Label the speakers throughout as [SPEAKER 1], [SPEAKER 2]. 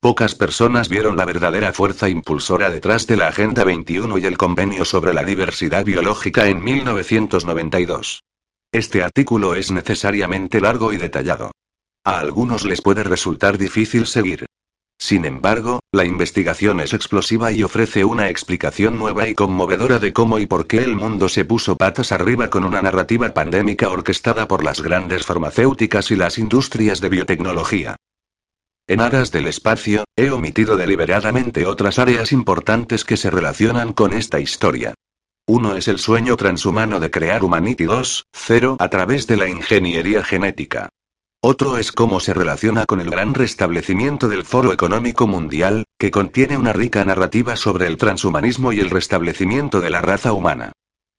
[SPEAKER 1] Pocas personas vieron la verdadera fuerza impulsora detrás de la Agenda 21 y el Convenio sobre la Diversidad Biológica en 1992. Este artículo es necesariamente largo y detallado. A algunos les puede resultar difícil seguir. Sin embargo, la investigación es explosiva y ofrece una explicación nueva y conmovedora de cómo y por qué el mundo se puso patas arriba con una narrativa pandémica orquestada por las grandes farmacéuticas y las industrias de biotecnología. En aras del espacio, he omitido deliberadamente otras áreas importantes que se relacionan con esta historia. Uno es el sueño transhumano de crear Humanity 2.0 a través de la ingeniería genética. Otro es cómo se relaciona con el gran restablecimiento del Foro Económico Mundial, que contiene una rica narrativa sobre el transhumanismo y el restablecimiento de la raza humana.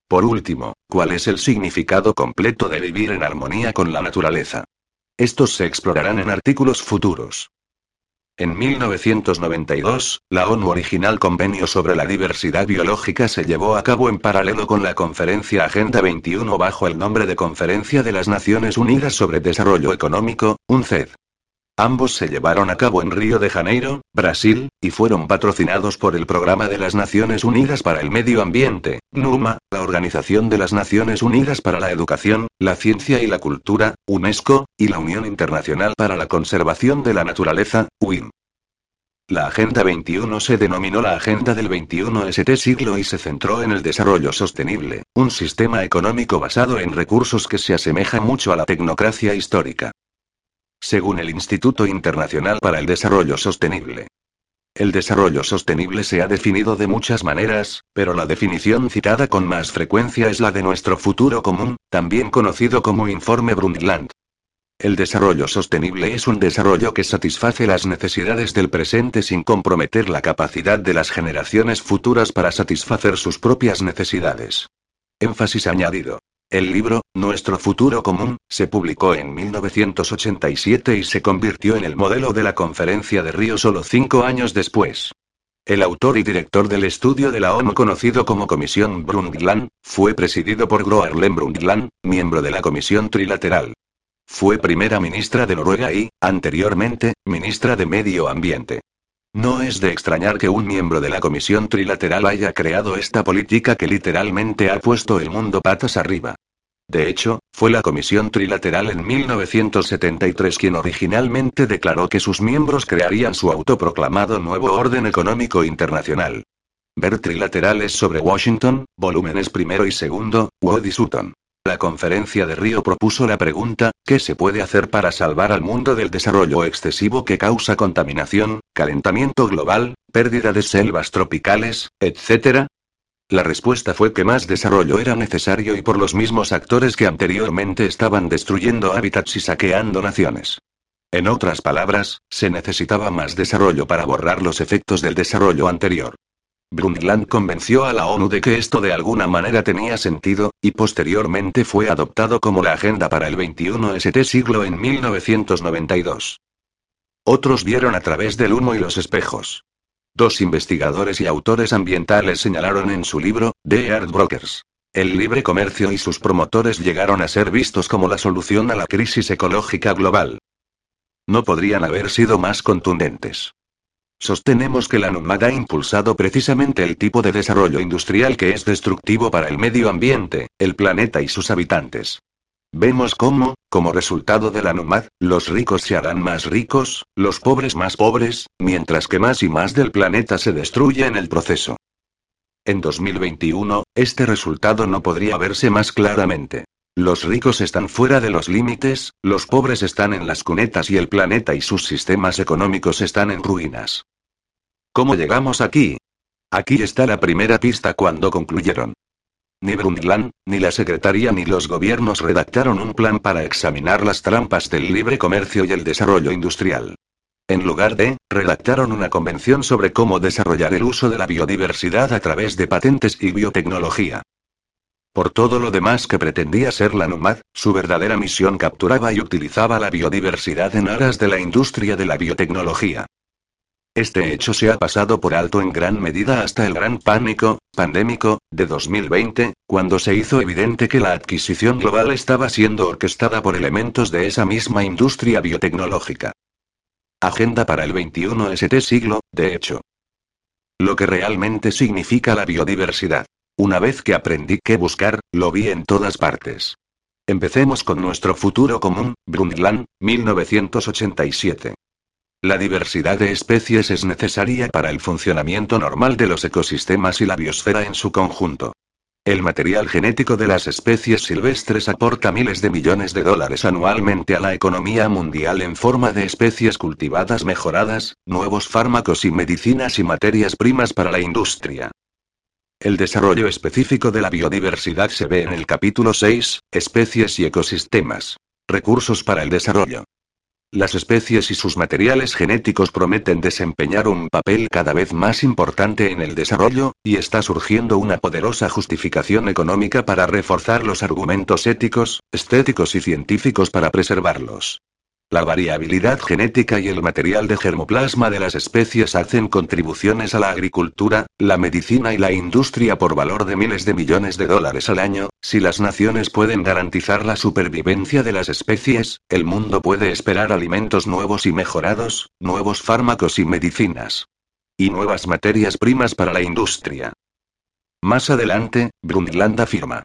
[SPEAKER 1] Por último, ¿cuál es el significado completo de vivir en armonía con la naturaleza? Estos se explorarán en artículos futuros. En 1992, la ONU original Convenio sobre la Diversidad Biológica se llevó a cabo en paralelo con la Conferencia Agenda 21 bajo el nombre de Conferencia de las Naciones Unidas sobre Desarrollo Económico, UNCED. Ambos se llevaron a cabo en Río de Janeiro, Brasil, y fueron patrocinados por el Programa de las Naciones Unidas para el Medio Ambiente, NUMA, la Organización de las Naciones Unidas para la Educación, la Ciencia y la Cultura, UNESCO, y la Unión Internacional para la Conservación de la Naturaleza, UIN. La Agenda 21 se denominó la Agenda del 21 St siglo y se centró en el desarrollo sostenible, un sistema económico basado en recursos que se asemeja mucho a la tecnocracia histórica. Según el Instituto Internacional para el Desarrollo Sostenible. El desarrollo sostenible se ha definido de muchas maneras, pero la definición citada con más frecuencia es la de nuestro futuro común, también conocido como Informe Brundtland. El desarrollo sostenible es un desarrollo que satisface las necesidades del presente sin comprometer la capacidad de las generaciones futuras para satisfacer sus propias necesidades. Énfasis añadido. El libro, Nuestro futuro común, se publicó en 1987 y se convirtió en el modelo de la conferencia de Río solo cinco años después. El autor y director del estudio de la ONU conocido como Comisión Brundtland, fue presidido por Gro Harlem Brundtland, miembro de la Comisión Trilateral. Fue primera ministra de Noruega y, anteriormente, ministra de Medio Ambiente. No es de extrañar que un miembro de la Comisión Trilateral haya creado esta política que literalmente ha puesto el mundo patas arriba. De hecho, fue la Comisión Trilateral en 1973 quien originalmente declaró que sus miembros crearían su autoproclamado nuevo orden económico internacional. Ver trilaterales sobre Washington, volúmenes primero y segundo, Sutton. La conferencia de Río propuso la pregunta, ¿qué se puede hacer para salvar al mundo del desarrollo excesivo que causa contaminación, calentamiento global, pérdida de selvas tropicales, etc.? La respuesta fue que más desarrollo era necesario y por los mismos actores que anteriormente estaban destruyendo hábitats y saqueando naciones. En otras palabras, se necesitaba más desarrollo para borrar los efectos del desarrollo anterior. Brundtland convenció a la ONU de que esto de alguna manera tenía sentido, y posteriormente fue adoptado como la Agenda para el 21 St siglo en 1992. Otros vieron a través del humo y los espejos. Dos investigadores y autores ambientales señalaron en su libro, The Earth Brokers. El libre comercio y sus promotores llegaron a ser vistos como la solución a la crisis ecológica global. No podrían haber sido más contundentes. Sostenemos que la NUMAD ha impulsado precisamente el tipo de desarrollo industrial que es destructivo para el medio ambiente, el planeta y sus habitantes. Vemos cómo, como resultado de la NUMAD, los ricos se harán más ricos, los pobres más pobres, mientras que más y más del planeta se destruye en el proceso. En 2021, este resultado no podría verse más claramente. Los ricos están fuera de los límites, los pobres están en las cunetas y el planeta y sus sistemas económicos están en ruinas. ¿Cómo llegamos aquí? Aquí está la primera pista cuando concluyeron. Ni Brundtland, ni la Secretaría ni los gobiernos redactaron un plan para examinar las trampas del libre comercio y el desarrollo industrial. En lugar de, redactaron una convención sobre cómo desarrollar el uso de la biodiversidad a través de patentes y biotecnología. Por todo lo demás que pretendía ser la NUMAD, su verdadera misión capturaba y utilizaba la biodiversidad en aras de la industria de la biotecnología. Este hecho se ha pasado por alto en gran medida hasta el gran pánico, pandémico, de 2020, cuando se hizo evidente que la adquisición global estaba siendo orquestada por elementos de esa misma industria biotecnológica. Agenda para el 21 ST siglo, de hecho. Lo que realmente significa la biodiversidad. Una vez que aprendí qué buscar, lo vi en todas partes. Empecemos con nuestro futuro común, Brundtland, 1987. La diversidad de especies es necesaria para el funcionamiento normal de los ecosistemas y la biosfera en su conjunto. El material genético de las especies silvestres aporta miles de millones de dólares anualmente a la economía mundial en forma de especies cultivadas mejoradas, nuevos fármacos y medicinas y materias primas para la industria. El desarrollo específico de la biodiversidad se ve en el capítulo 6, Especies y ecosistemas. Recursos para el desarrollo. Las especies y sus materiales genéticos prometen desempeñar un papel cada vez más importante en el desarrollo, y está surgiendo una poderosa justificación económica para reforzar los argumentos éticos, estéticos y científicos para preservarlos. La variabilidad genética y el material de germoplasma de las especies hacen contribuciones a la agricultura, la medicina y la industria por valor de miles de millones de dólares al año. Si las naciones pueden garantizar la supervivencia de las especies, el mundo puede esperar alimentos nuevos y mejorados, nuevos fármacos y medicinas. Y nuevas materias primas para la industria. Más adelante, Brundtland afirma.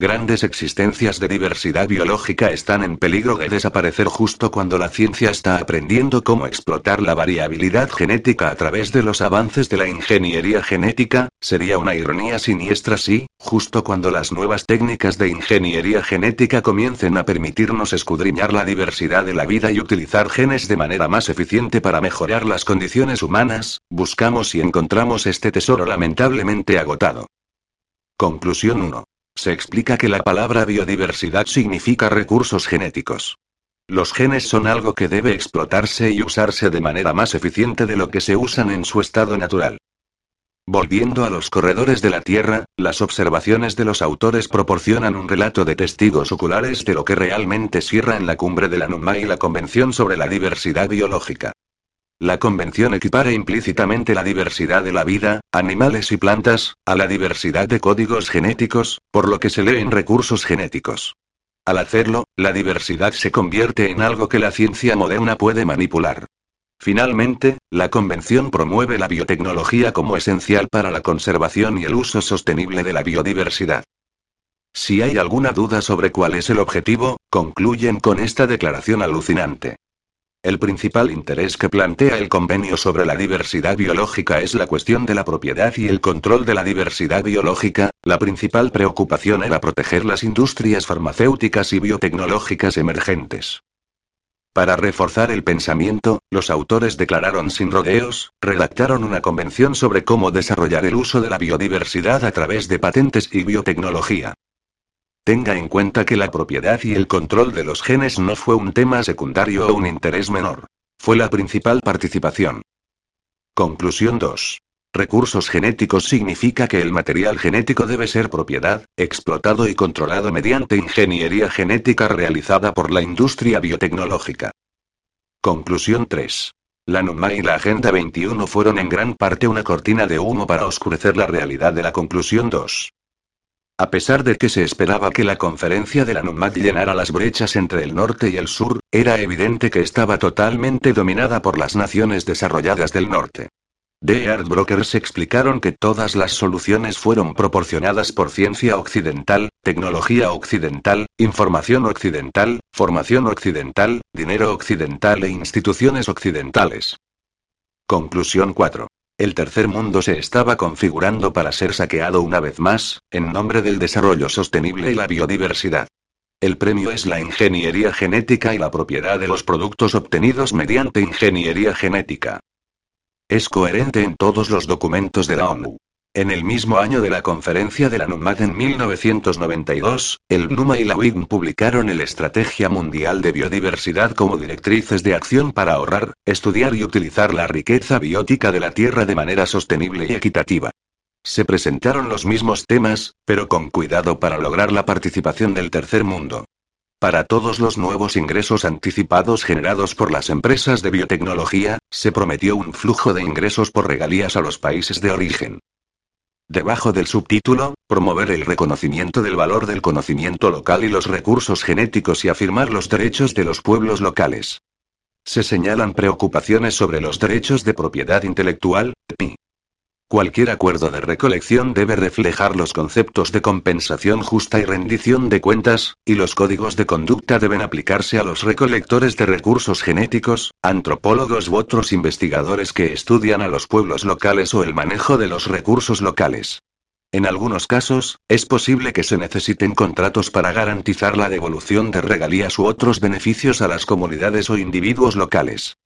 [SPEAKER 1] Grandes existencias de diversidad biológica están en peligro de desaparecer justo cuando la ciencia está aprendiendo cómo explotar la variabilidad genética a través de los avances de la ingeniería genética, sería una ironía siniestra si, justo cuando las nuevas técnicas de ingeniería genética comiencen a permitirnos escudriñar la diversidad de la vida y utilizar genes de manera más eficiente para mejorar las condiciones humanas, buscamos y encontramos este tesoro lamentablemente agotado. Conclusión 1. Se explica que la palabra biodiversidad significa recursos genéticos. Los genes son algo que debe explotarse y usarse de manera más eficiente de lo que se usan en su estado natural. Volviendo a los corredores de la Tierra, las observaciones de los autores proporcionan un relato de testigos oculares de lo que realmente cierra en la cumbre de la NUMA y la Convención sobre la Diversidad Biológica. La convención equipara implícitamente la diversidad de la vida, animales y plantas, a la diversidad de códigos genéticos, por lo que se lee en recursos genéticos. Al hacerlo, la diversidad se convierte en algo que la ciencia moderna puede manipular. Finalmente, la Convención promueve la biotecnología como esencial para la conservación y el uso sostenible de la biodiversidad. Si hay alguna duda sobre cuál es el objetivo, concluyen con esta declaración alucinante. El principal interés que plantea el convenio sobre la diversidad biológica es la cuestión de la propiedad y el control de la diversidad biológica, la principal preocupación era proteger las industrias farmacéuticas y biotecnológicas emergentes. Para reforzar el pensamiento, los autores declararon sin rodeos, redactaron una convención sobre cómo desarrollar el uso de la biodiversidad a través de patentes y biotecnología. Tenga en cuenta que la propiedad y el control de los genes no fue un tema secundario o un interés menor. Fue la principal participación. Conclusión 2. Recursos genéticos significa que el material genético debe ser propiedad, explotado y controlado mediante ingeniería genética realizada por la industria biotecnológica. Conclusión 3. La NUMA y la Agenda 21 fueron en gran parte una cortina de humo para oscurecer la realidad de la conclusión 2. A pesar de que se esperaba que la conferencia de la NUMAD llenara las brechas entre el norte y el sur, era evidente que estaba totalmente dominada por las naciones desarrolladas del norte. The Art Brokers explicaron que todas las soluciones fueron proporcionadas por ciencia occidental, tecnología occidental, información occidental, formación occidental, dinero occidental e instituciones occidentales. Conclusión 4. El tercer mundo se estaba configurando para ser saqueado una vez más, en nombre del desarrollo sostenible y la biodiversidad. El premio es la ingeniería genética y la propiedad de los productos obtenidos mediante ingeniería genética. Es coherente en todos los documentos de la ONU. En el mismo año de la conferencia de la NUMAD en 1992, el NUMA y la WIGN publicaron el Estrategia Mundial de Biodiversidad como directrices de acción para ahorrar, estudiar y utilizar la riqueza biótica de la Tierra de manera sostenible y equitativa. Se presentaron los mismos temas, pero con cuidado para lograr la participación del tercer mundo. Para todos los nuevos ingresos anticipados generados por las empresas de biotecnología, se prometió un flujo de ingresos por regalías a los países de origen. Debajo del subtítulo, promover el reconocimiento del valor del conocimiento local y los recursos genéticos y afirmar los derechos de los pueblos locales. Se señalan preocupaciones sobre los derechos de propiedad intelectual, PI. Cualquier acuerdo de recolección debe reflejar los conceptos de compensación justa y rendición de cuentas, y los códigos de conducta deben aplicarse a los recolectores de recursos genéticos, antropólogos u otros investigadores que estudian a los pueblos locales o el manejo de los recursos locales. En algunos casos, es posible que se necesiten contratos para garantizar la devolución de regalías u otros beneficios a las comunidades o individuos locales.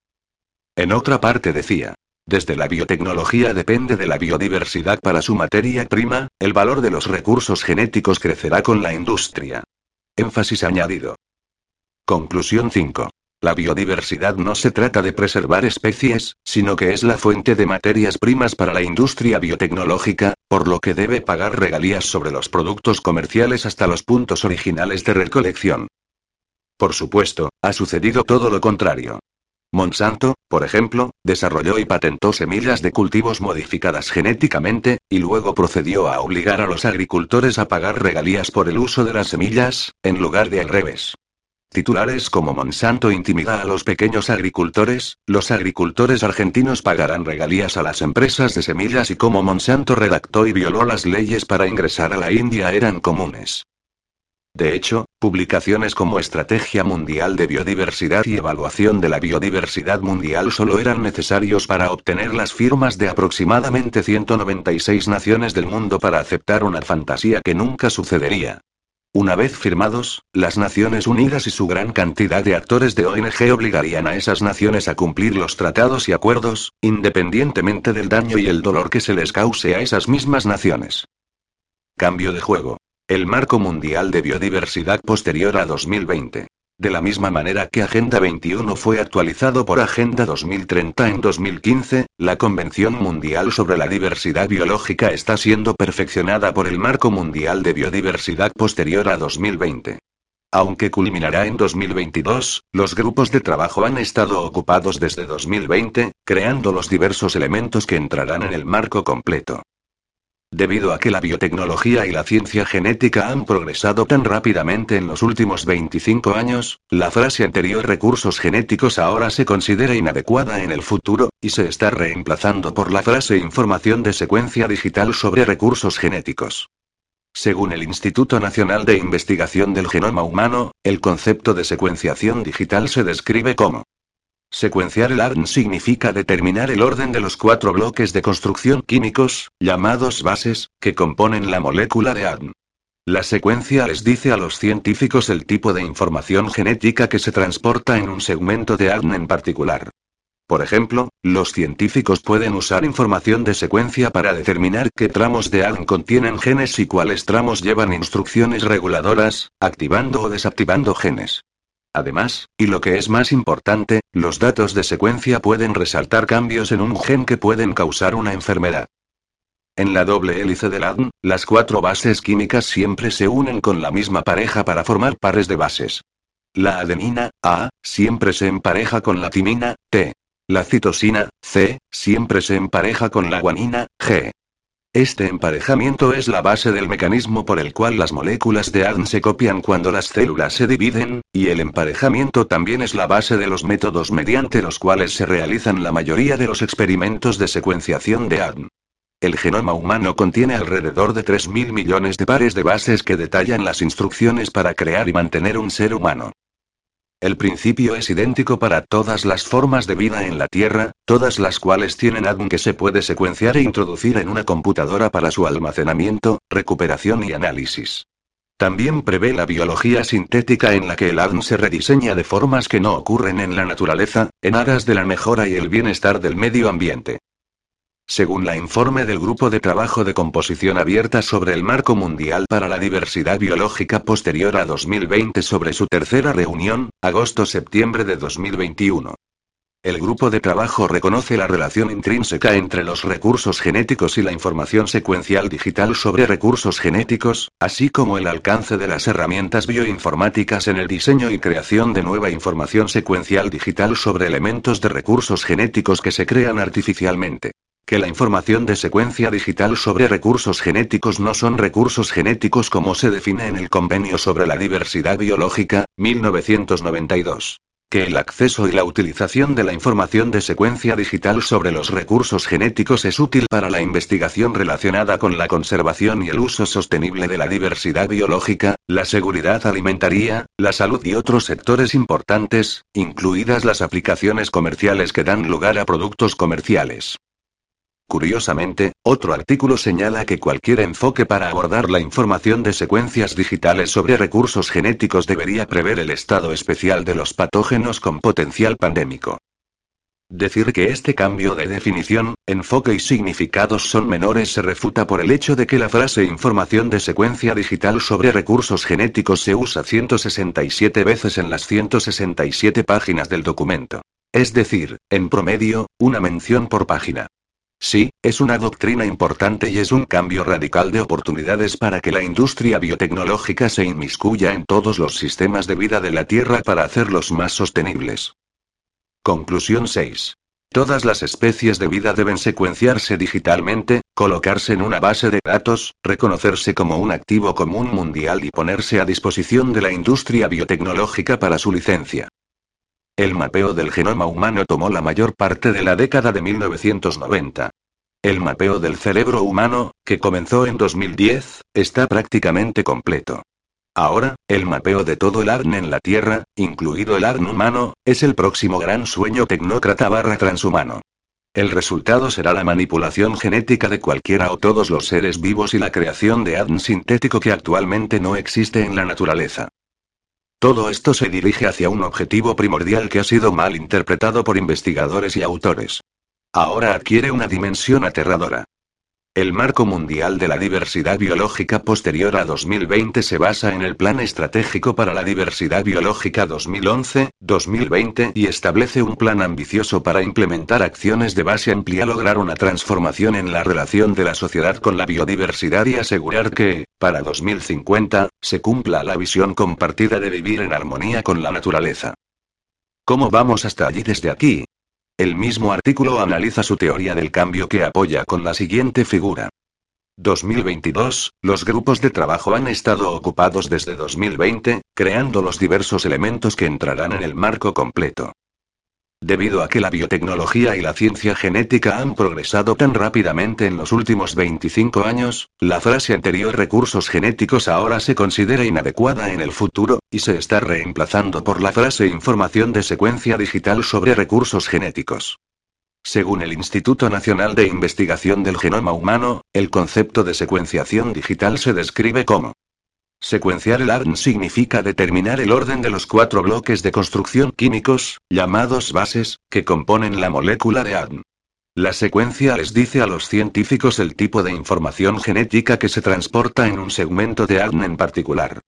[SPEAKER 1] En otra parte decía, desde la biotecnología depende de la biodiversidad para su materia prima, el valor de los recursos genéticos crecerá con la industria. Énfasis añadido. Conclusión 5. La biodiversidad no se trata de preservar especies, sino que es la fuente de materias primas para la industria biotecnológica, por lo que debe pagar regalías sobre los productos comerciales hasta los puntos originales de recolección. Por supuesto, ha sucedido todo lo contrario. Monsanto, por ejemplo, desarrolló y patentó semillas de cultivos modificadas genéticamente, y luego procedió a obligar a los agricultores a pagar regalías por el uso de las semillas, en lugar de al revés. Titulares como Monsanto intimida a los pequeños agricultores, los agricultores argentinos pagarán regalías a las empresas de semillas y como Monsanto redactó y violó las leyes para ingresar a la India eran comunes. De hecho, publicaciones como Estrategia Mundial de Biodiversidad y Evaluación de la Biodiversidad Mundial solo eran necesarios para obtener las firmas de aproximadamente 196 naciones del mundo para aceptar una fantasía que nunca sucedería. Una vez firmados, las Naciones Unidas y su gran cantidad de actores de ONG obligarían a esas naciones a cumplir los tratados y acuerdos, independientemente del daño y el dolor que se les cause a esas mismas naciones. Cambio de juego. El marco mundial de biodiversidad posterior a 2020. De la misma manera que Agenda 21 fue actualizado por Agenda 2030 en 2015, la Convención Mundial sobre la Diversidad Biológica está siendo perfeccionada por el Marco Mundial de Biodiversidad posterior a 2020. Aunque culminará en 2022, los grupos de trabajo han estado ocupados desde 2020, creando los diversos elementos que entrarán en el marco completo. Debido a que la biotecnología y la ciencia genética han progresado tan rápidamente en los últimos 25 años, la frase anterior recursos genéticos ahora se considera inadecuada en el futuro, y se está reemplazando por la frase información de secuencia digital sobre recursos genéticos. Según el Instituto Nacional de Investigación del Genoma Humano, el concepto de secuenciación digital se describe como Secuenciar el ARN significa determinar el orden de los cuatro bloques de construcción químicos, llamados bases, que componen la molécula de ARN. La secuencia les dice a los científicos el tipo de información genética que se transporta en un segmento de ARN en particular. Por ejemplo, los científicos pueden usar información de secuencia para determinar qué tramos de ARN contienen genes y cuáles tramos llevan instrucciones reguladoras, activando o desactivando genes. Además, y lo que es más importante, los datos de secuencia pueden resaltar cambios en un gen que pueden causar una enfermedad. En la doble hélice del ADN, las cuatro bases químicas siempre se unen con la misma pareja para formar pares de bases. La adenina, A, siempre se empareja con la timina, T. La citosina, C, siempre se empareja con la guanina, G. Este emparejamiento es la base del mecanismo por el cual las moléculas de ADN se copian cuando las células se dividen, y el emparejamiento también es la base de los métodos mediante los cuales se realizan la mayoría de los experimentos de secuenciación de ADN. El genoma humano contiene alrededor de 3.000 millones de pares de bases que detallan las instrucciones para crear y mantener un ser humano. El principio es idéntico para todas las formas de vida en la Tierra, todas las cuales tienen ADN que se puede secuenciar e introducir en una computadora para su almacenamiento, recuperación y análisis. También prevé la biología sintética en la que el ADN se rediseña de formas que no ocurren en la naturaleza, en aras de la mejora y el bienestar del medio ambiente. Según la informe del Grupo de Trabajo de Composición Abierta sobre el Marco Mundial para la Diversidad Biológica posterior a 2020 sobre su tercera reunión, agosto-septiembre de 2021. El grupo de trabajo reconoce la relación intrínseca entre los recursos genéticos y la información secuencial digital sobre recursos genéticos, así como el alcance de las herramientas bioinformáticas en el diseño y creación de nueva información secuencial digital sobre elementos de recursos genéticos que se crean artificialmente que la información de secuencia digital sobre recursos genéticos no son recursos genéticos como se define en el Convenio sobre la Diversidad Biológica, 1992. que el acceso y la utilización de la información de secuencia digital sobre los recursos genéticos es útil para la investigación relacionada con la conservación y el uso sostenible de la diversidad biológica, la seguridad alimentaria, la salud y otros sectores importantes, incluidas las aplicaciones comerciales que dan lugar a productos comerciales. Curiosamente, otro artículo señala que cualquier enfoque para abordar la información de secuencias digitales sobre recursos genéticos debería prever el estado especial de los patógenos con potencial pandémico. Decir que este cambio de definición, enfoque y significados son menores se refuta por el hecho de que la frase información de secuencia digital sobre recursos genéticos se usa 167 veces en las 167 páginas del documento. Es decir, en promedio, una mención por página. Sí, es una doctrina importante y es un cambio radical de oportunidades para que la industria biotecnológica se inmiscuya en todos los sistemas de vida de la Tierra para hacerlos más sostenibles. Conclusión 6. Todas las especies de vida deben secuenciarse digitalmente, colocarse en una base de datos, reconocerse como un activo común mundial y ponerse a disposición de la industria biotecnológica para su licencia. El mapeo del genoma humano tomó la mayor parte de la década de 1990. El mapeo del cerebro humano, que comenzó en 2010, está prácticamente completo. Ahora, el mapeo de todo el ADN en la Tierra, incluido el ADN humano, es el próximo gran sueño tecnócrata barra transhumano. El resultado será la manipulación genética de cualquiera o todos los seres vivos y la creación de ADN sintético que actualmente no existe en la naturaleza. Todo esto se dirige hacia un objetivo primordial que ha sido mal interpretado por investigadores y autores. Ahora adquiere una dimensión aterradora. El marco mundial de la diversidad biológica posterior a 2020 se basa en el Plan Estratégico para la Diversidad Biológica 2011-2020 y establece un plan ambicioso para implementar acciones de base amplia, lograr una transformación en la relación de la sociedad con la biodiversidad y asegurar que, para 2050, se cumpla la visión compartida de vivir en armonía con la naturaleza. ¿Cómo vamos hasta allí desde aquí? El mismo artículo analiza su teoría del cambio que apoya con la siguiente figura. 2022, los grupos de trabajo han estado ocupados desde 2020, creando los diversos elementos que entrarán en el marco completo. Debido a que la biotecnología y la ciencia genética han progresado tan rápidamente en los últimos 25 años, la frase anterior recursos genéticos ahora se considera inadecuada en el futuro, y se está reemplazando por la frase información de secuencia digital sobre recursos genéticos. Según el Instituto Nacional de Investigación del Genoma Humano, el concepto de secuenciación digital se describe como Secuenciar el ARN significa determinar el orden de los cuatro bloques de construcción químicos, llamados bases, que componen la molécula de ADN. La secuencia les dice a los científicos el tipo de información genética que se transporta en un segmento de ADN en particular.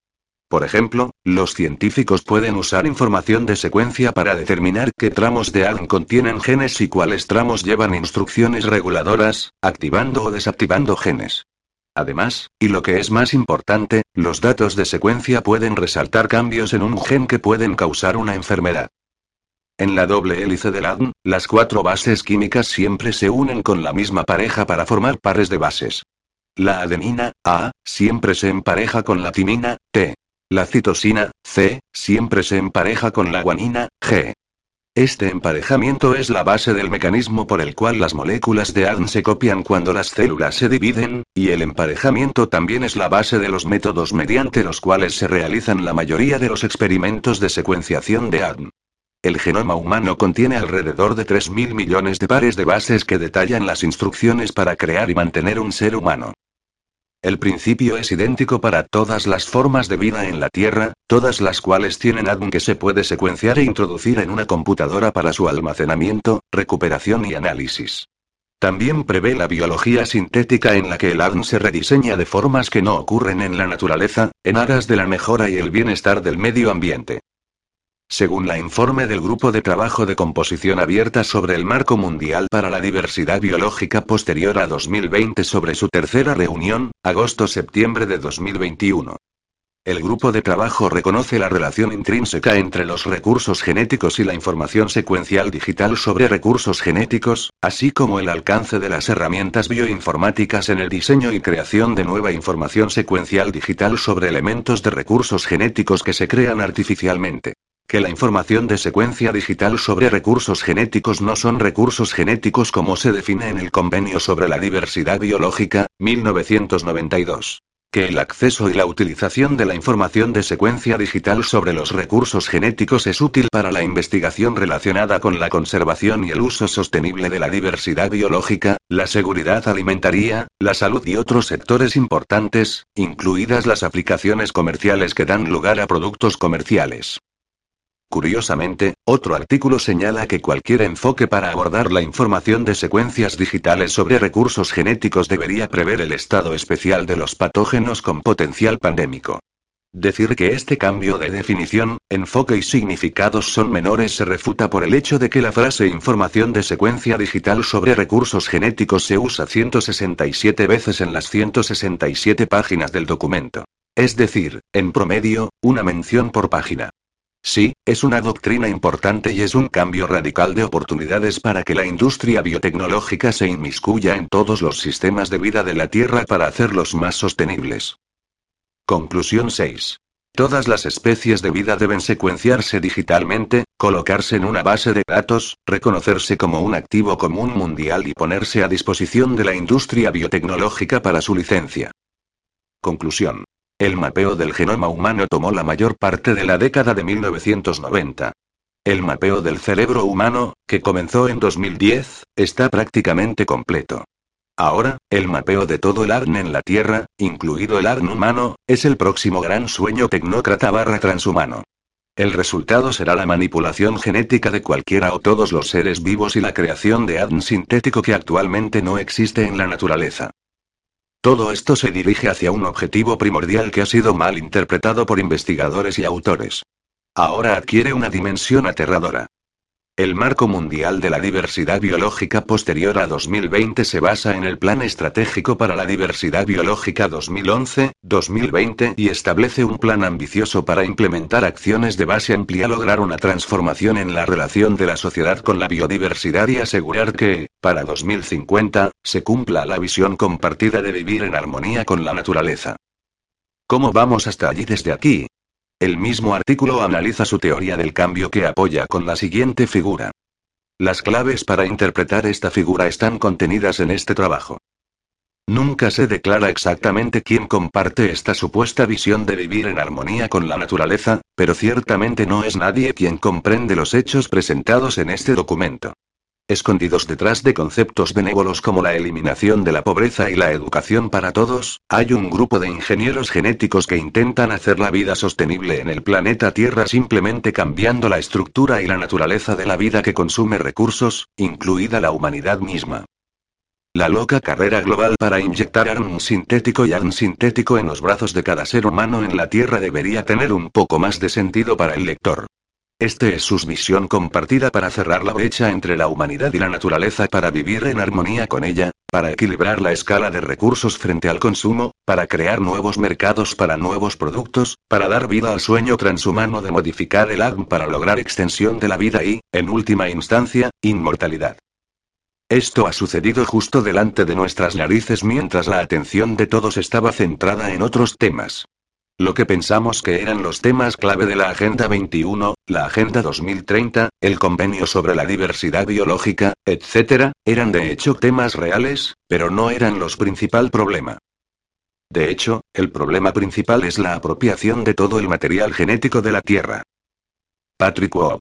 [SPEAKER 1] Por ejemplo, los científicos pueden usar información de secuencia para determinar qué tramos de ADN contienen genes y cuáles tramos llevan instrucciones reguladoras, activando o desactivando genes. Además, y lo que es más importante, los datos de secuencia pueden resaltar cambios en un gen que pueden causar una enfermedad. En la doble hélice del ADN, las cuatro bases químicas siempre se unen con la misma pareja para formar pares de bases. La adenina, A, siempre se empareja con la timina, T. La citosina, C, siempre se empareja con la guanina, G. Este emparejamiento es la base del mecanismo por el cual las moléculas de ADN se copian cuando las células se dividen, y el emparejamiento también es la base de los métodos mediante los cuales se realizan la mayoría de los experimentos de secuenciación de ADN. El genoma humano contiene alrededor de 3.000 millones de pares de bases que detallan las instrucciones para crear y mantener un ser humano. El principio es idéntico para todas las formas de vida en la Tierra, todas las cuales tienen ADN que se puede secuenciar e introducir en una computadora para su almacenamiento, recuperación y análisis. También prevé la biología sintética en la que el ADN se rediseña de formas que no ocurren en la naturaleza, en aras de la mejora y el bienestar del medio ambiente. Según la informe del Grupo de Trabajo de Composición Abierta sobre el Marco Mundial para la Diversidad Biológica posterior a 2020 sobre su tercera reunión, agosto-septiembre de 2021. El grupo de trabajo reconoce la relación intrínseca entre los recursos genéticos y la información secuencial digital sobre recursos genéticos, así como el alcance de las herramientas bioinformáticas en el diseño y creación de nueva información secuencial digital sobre elementos de recursos genéticos que se crean artificialmente. Que la información de secuencia digital sobre recursos genéticos no son recursos genéticos como se define en el Convenio sobre la Diversidad Biológica, 1992 que el acceso y la utilización de la información de secuencia digital sobre los recursos genéticos es útil para la investigación relacionada con la conservación y el uso sostenible de la diversidad biológica, la seguridad alimentaria, la salud y otros sectores importantes, incluidas las aplicaciones comerciales que dan lugar a productos comerciales. Curiosamente, otro artículo señala que cualquier enfoque para abordar la información de secuencias digitales sobre recursos genéticos debería prever el estado especial de los patógenos con potencial pandémico. Decir que este cambio de definición, enfoque y significados son menores se refuta por el hecho de que la frase información de secuencia digital sobre recursos genéticos se usa 167 veces en las 167 páginas del documento. Es decir, en promedio, una mención por página. Sí, es una doctrina importante y es un cambio radical de oportunidades para que la industria biotecnológica se inmiscuya en todos los sistemas de vida de la Tierra para hacerlos más sostenibles. Conclusión 6. Todas las especies de vida deben secuenciarse digitalmente, colocarse en una base de datos, reconocerse como un activo común mundial y ponerse a disposición de la industria biotecnológica para su licencia. Conclusión. El mapeo del genoma humano tomó la mayor parte de la década de 1990. El mapeo del cerebro humano, que comenzó en 2010, está prácticamente completo. Ahora, el mapeo de todo el ARN en la Tierra, incluido el ARN humano, es el próximo gran sueño tecnócrata barra transhumano. El resultado será la manipulación genética de cualquiera o todos los seres vivos y la creación de ADN sintético que actualmente no existe en la naturaleza. Todo esto se dirige hacia un objetivo primordial que ha sido mal interpretado por investigadores y autores. Ahora adquiere una dimensión aterradora. El marco mundial de la diversidad biológica posterior a 2020 se basa en el Plan Estratégico para la Diversidad Biológica 2011-2020 y establece un plan ambicioso para implementar acciones de base amplia, lograr una transformación en la relación de la sociedad con la biodiversidad y asegurar que, para 2050, se cumpla la visión compartida de vivir en armonía con la naturaleza. ¿Cómo vamos hasta allí desde aquí? El mismo artículo analiza su teoría del cambio que apoya con la siguiente figura. Las claves para interpretar esta figura están contenidas en este trabajo. Nunca se declara exactamente quién comparte esta supuesta visión de vivir en armonía con la naturaleza, pero ciertamente no es nadie quien comprende los hechos presentados en este documento. Escondidos detrás de conceptos benévolos como la eliminación de la pobreza y la educación para todos, hay un grupo de ingenieros genéticos que intentan hacer la vida sostenible en el planeta Tierra simplemente cambiando la estructura y la naturaleza de la vida que consume recursos, incluida la humanidad misma. La loca carrera global para inyectar ARN sintético y ARN sintético en los brazos de cada ser humano en la Tierra debería tener un poco más de sentido para el lector. Este es su misión compartida para cerrar la brecha entre la humanidad y la naturaleza para vivir en armonía con ella, para equilibrar la escala de recursos frente al consumo, para crear nuevos mercados para nuevos productos, para dar vida al sueño transhumano de modificar el ADN para lograr extensión de la vida y, en última instancia, inmortalidad. Esto ha sucedido justo delante de nuestras narices mientras la atención de todos estaba centrada en otros temas. Lo que pensamos que eran los temas clave de la Agenda 21, la Agenda 2030, el Convenio sobre la Diversidad Biológica, etc., eran de hecho temas reales, pero no eran los principal problema. De hecho, el problema principal es la apropiación de todo el material genético de la Tierra. Patrick Waugh.